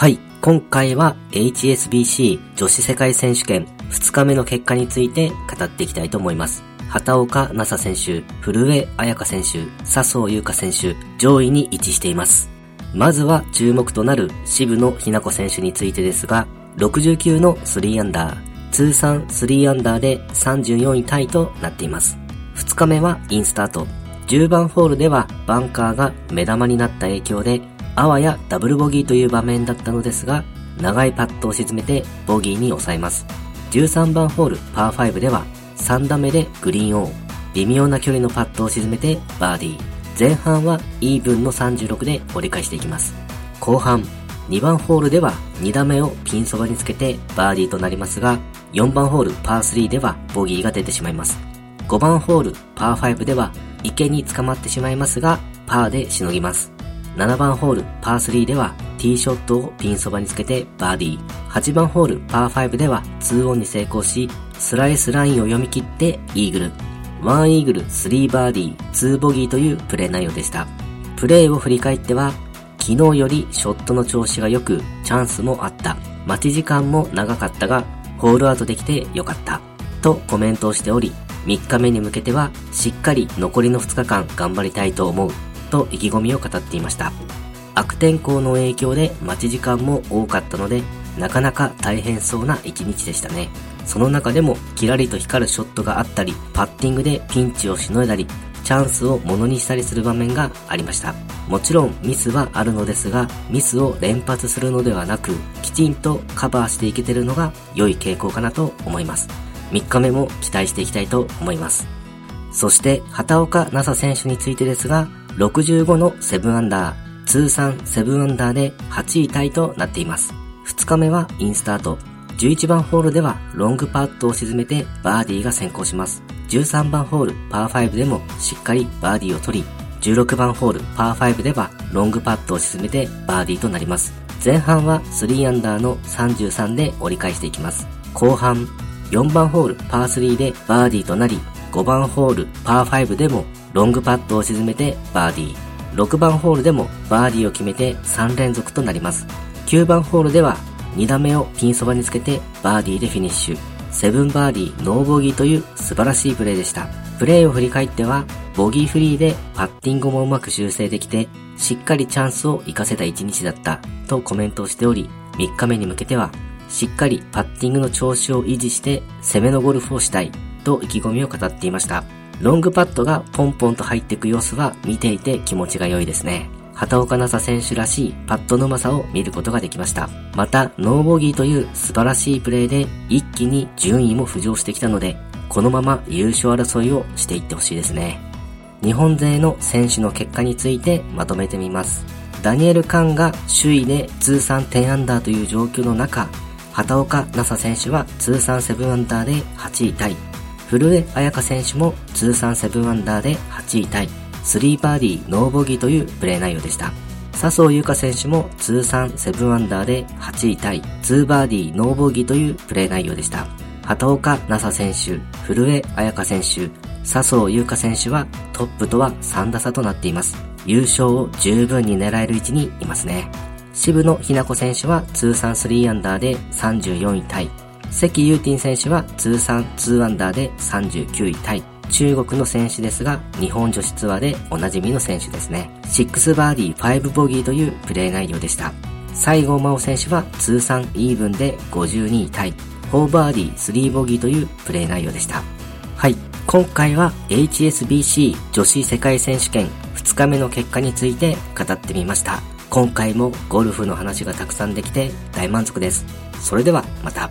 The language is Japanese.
はい、今回は HSBC 女子世界選手権2日目の結果について語っていきたいと思います。畑岡奈紗選手、古江彩香選手、笹生優花選手、上位に位置しています。まずは注目となる渋野日向子選手についてですが、69の3アンダー、通算3アンダーで34位タイとなっています。2日目はインスタート。10番ホールではバンカーが目玉になった影響で、あわやダブルボギーという場面だったのですが、長いパットを沈めてボギーに抑えます。13番ホールパー5では3打目でグリーンオン。微妙な距離のパットを沈めてバーディー。前半はイーブンの36で折り返していきます。後半、2番ホールでは2打目をピンそばにつけてバーディーとなりますが、4番ホールパー3ではボギーが出てしまいます。5番ホールパー5では池に捕まってしまいますが、パーでしのぎます。7番ホールパー3ではティーショットをピンそばにつけてバーディー。8番ホールパー5では2オンに成功し、スライスラインを読み切ってイーグル。1イーグル、3バーディー、2ボギーというプレー内容でした。プレーを振り返っては、昨日よりショットの調子が良く、チャンスもあった。待ち時間も長かったが、ホールアウトできて良かった。とコメントをしており、3日目に向けては、しっかり残りの2日間頑張りたいと思う。と意気込みを語っていました。悪天候の影響で待ち時間も多かったので、なかなか大変そうな一日でしたね。その中でもキラリと光るショットがあったり、パッティングでピンチをしのいだり、チャンスをものにしたりする場面がありました。もちろんミスはあるのですが、ミスを連発するのではなく、きちんとカバーしていけてるのが良い傾向かなと思います。3日目も期待していきたいと思います。そして、畑岡奈紗選手についてですが、65の7アンダー、通算7アンダーで8位タイとなっています。2日目はインスタート。11番ホールではロングパットを沈めてバーディーが先行します。13番ホールパー5でもしっかりバーディーを取り、16番ホールパー5ではロングパットを沈めてバーディーとなります。前半は3アンダーの33で折り返していきます。後半、4番ホールパー3でバーディーとなり、5番ホールパー5でもロングパットを沈めてバーディー。6番ホールでもバーディーを決めて3連続となります。9番ホールでは2打目をピンそばにつけてバーディーでフィニッシュ。7バーディーノーボギーという素晴らしいプレーでした。プレーを振り返っては、ボギーフリーでパッティングもうまく修正できて、しっかりチャンスを活かせた一日だったとコメントをしており、3日目に向けては、しっかりパッティングの調子を維持して攻めのゴルフをしたいと意気込みを語っていました。ロングパットがポンポンと入っていく様子は見ていて気持ちが良いですね。畑岡奈紗選手らしいパットのうまさを見ることができました。また、ノーボギーという素晴らしいプレーで一気に順位も浮上してきたので、このまま優勝争いをしていってほしいですね。日本勢の選手の結果についてまとめてみます。ダニエル・カンが首位で通算10アンダーという状況の中、畑岡奈紗選手は通算7アンダーで8位タイ。古江彩香選手も通算7アンダーで8位タイ。3バーディーノーボギーというプレー内容でした。笹生優花選手も通算7アンダーで8位タイ。2バーディーノーボギーというプレー内容でした。畑岡奈紗選手、古江彩香選手、笹生優花選手はトップとは3打差となっています。優勝を十分に狙える位置にいますね。渋野日向子選手は通算3アンダーで34位タイ。関ユーティン選手は通算2アンダーで39位タイ。中国の選手ですが、日本女子ツアーでおなじみの選手ですね。6バーディー5ボギーというプレー内容でした。西郷真央選手は通算イーブンで52位タイ。4バーディー3ボギーというプレー内容でした。はい。今回は HSBC 女子世界選手権2日目の結果について語ってみました。今回もゴルフの話がたくさんできて大満足です。それではまた。